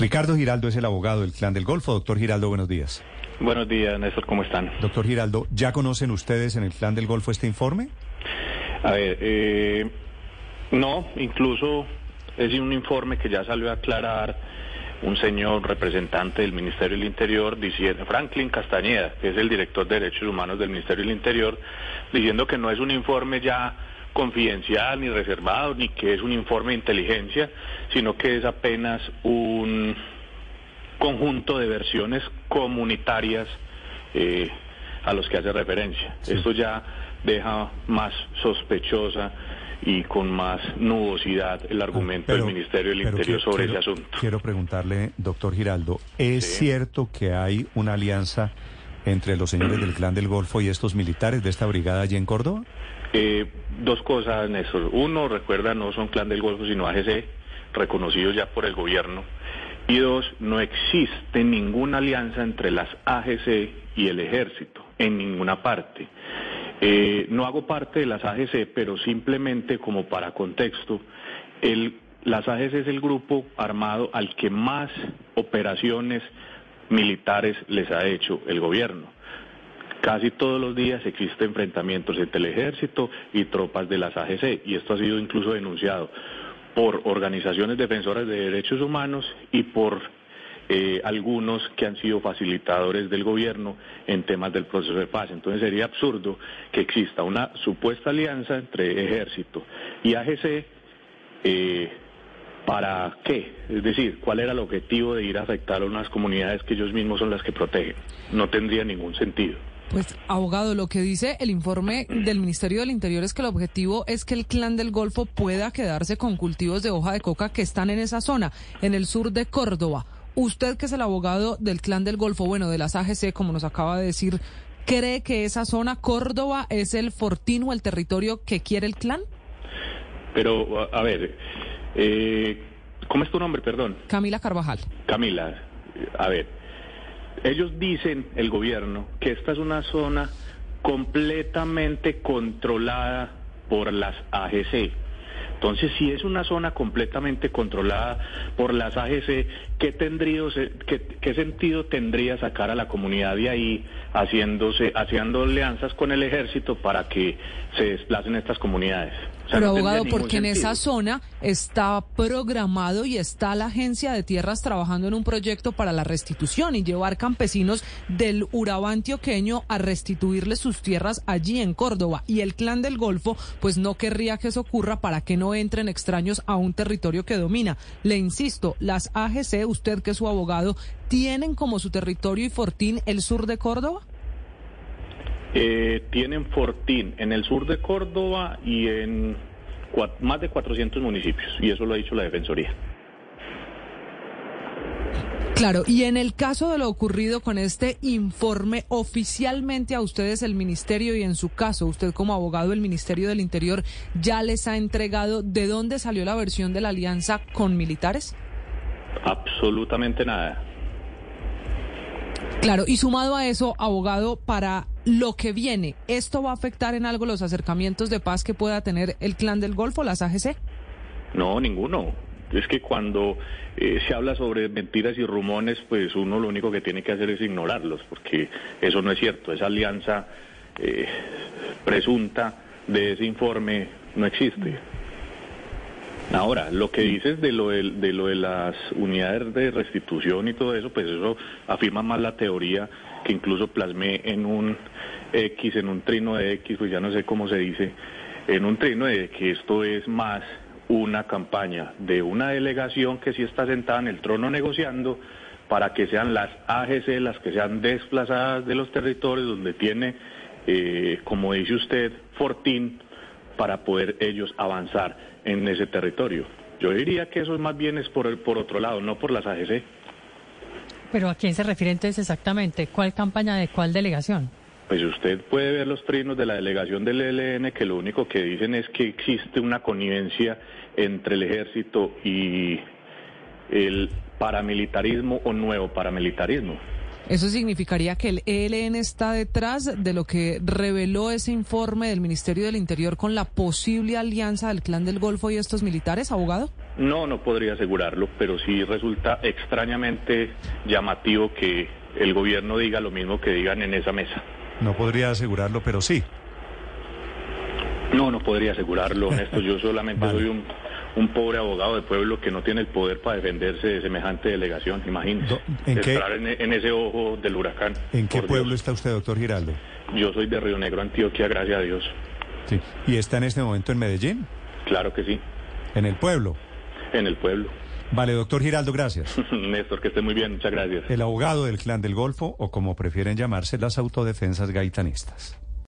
Ricardo Giraldo es el abogado del Clan del Golfo. Doctor Giraldo, buenos días. Buenos días, Néstor, ¿cómo están? Doctor Giraldo, ¿ya conocen ustedes en el Clan del Golfo este informe? A ver, eh, no, incluso es un informe que ya salió a aclarar un señor representante del Ministerio del Interior, diciendo, Franklin Castañeda, que es el director de Derechos Humanos del Ministerio del Interior, diciendo que no es un informe ya confidencial ni reservado, ni que es un informe de inteligencia, sino que es apenas un conjunto de versiones comunitarias eh, a los que hace referencia. Esto ya deja más sospechosa y con más nubosidad el argumento del Ministerio del Interior sobre ese asunto. Quiero preguntarle, doctor Giraldo, ¿es cierto que hay una alianza entre los señores del Clan del Golfo y estos militares de esta brigada allí en Córdoba? Eh, dos cosas, Néstor. Uno, recuerda, no son Clan del Golfo, sino AGC, reconocidos ya por el gobierno. Y dos, no existe ninguna alianza entre las AGC y el ejército, en ninguna parte. Eh, no hago parte de las AGC, pero simplemente como para contexto, el, las AGC es el grupo armado al que más operaciones militares les ha hecho el gobierno. Casi todos los días existen enfrentamientos entre el ejército y tropas de las AGC y esto ha sido incluso denunciado por organizaciones defensoras de derechos humanos y por eh, algunos que han sido facilitadores del gobierno en temas del proceso de paz. Entonces sería absurdo que exista una supuesta alianza entre ejército y AGC. Eh, ¿Para qué? Es decir, ¿cuál era el objetivo de ir a afectar a unas comunidades que ellos mismos son las que protegen? No tendría ningún sentido. Pues, abogado, lo que dice el informe del Ministerio del Interior es que el objetivo es que el clan del Golfo pueda quedarse con cultivos de hoja de coca que están en esa zona, en el sur de Córdoba. Usted, que es el abogado del clan del Golfo, bueno, de las AGC, como nos acaba de decir, ¿cree que esa zona, Córdoba, es el fortín o el territorio que quiere el clan? Pero, a ver, eh, ¿cómo es tu nombre, perdón? Camila Carvajal. Camila, a ver ellos dicen, el gobierno, que esta es una zona completamente controlada por las AGC. Entonces, si es una zona completamente controlada por las AGC, ¿qué, tendría, qué, sentido tendría sacar a la comunidad de ahí haciéndose, haciendo alianzas con el ejército para que se desplacen estas comunidades? Pero abogado, porque en esa zona está programado y está la agencia de tierras trabajando en un proyecto para la restitución y llevar campesinos del Urabá antioqueño a restituirles sus tierras allí en Córdoba. Y el clan del Golfo, pues no querría que eso ocurra para que no entren extraños a un territorio que domina. Le insisto, las AGC, usted que es su abogado, ¿tienen como su territorio y fortín el sur de Córdoba? Eh, tienen Fortín en el sur de Córdoba y en más de 400 municipios, y eso lo ha dicho la Defensoría. Claro, y en el caso de lo ocurrido con este informe, oficialmente a ustedes el Ministerio y en su caso, usted como abogado del Ministerio del Interior, ¿ya les ha entregado de dónde salió la versión de la alianza con militares? Absolutamente nada. Claro, y sumado a eso, abogado, para lo que viene, ¿esto va a afectar en algo los acercamientos de paz que pueda tener el clan del Golfo, las AGC? No, ninguno. Es que cuando eh, se habla sobre mentiras y rumores, pues uno lo único que tiene que hacer es ignorarlos, porque eso no es cierto. Esa alianza eh, presunta de ese informe no existe. Ahora, lo que dices de lo de, lo de las unidades de restitución y todo eso, pues eso afirma más la teoría que incluso plasmé en un X, en un trino de X, pues ya no sé cómo se dice, en un trino de que esto es más una campaña de una delegación que sí está sentada en el trono negociando para que sean las AGC las que sean desplazadas de los territorios donde tiene, eh, como dice usted, Fortín, para poder ellos avanzar en ese territorio. Yo diría que eso más bien es por, el, por otro lado, no por las AGC. Pero ¿a quién se refiere entonces exactamente? ¿Cuál campaña de cuál delegación? Pues usted puede ver los trinos de la delegación del ELN que lo único que dicen es que existe una connivencia entre el ejército y el paramilitarismo o nuevo paramilitarismo. ¿Eso significaría que el ELN está detrás de lo que reveló ese informe del Ministerio del Interior con la posible alianza del Clan del Golfo y estos militares, abogado? No, no podría asegurarlo, pero sí resulta extrañamente llamativo que el gobierno diga lo mismo que digan en esa mesa. No podría asegurarlo, pero sí. No, no podría asegurarlo, Néstor. Yo solamente soy un, un, pobre abogado de pueblo que no tiene el poder para defenderse de semejante delegación, imagínese. ¿En, estar en, ese ojo del huracán. ¿En qué pueblo está usted, doctor Giraldo? Yo soy de Río Negro, Antioquia, gracias a Dios. Sí. ¿Y está en este momento en Medellín? Claro que sí. ¿En el pueblo? En el pueblo. Vale, doctor Giraldo, gracias. Néstor, que esté muy bien, muchas gracias. El abogado del Clan del Golfo, o como prefieren llamarse, las autodefensas gaitanistas.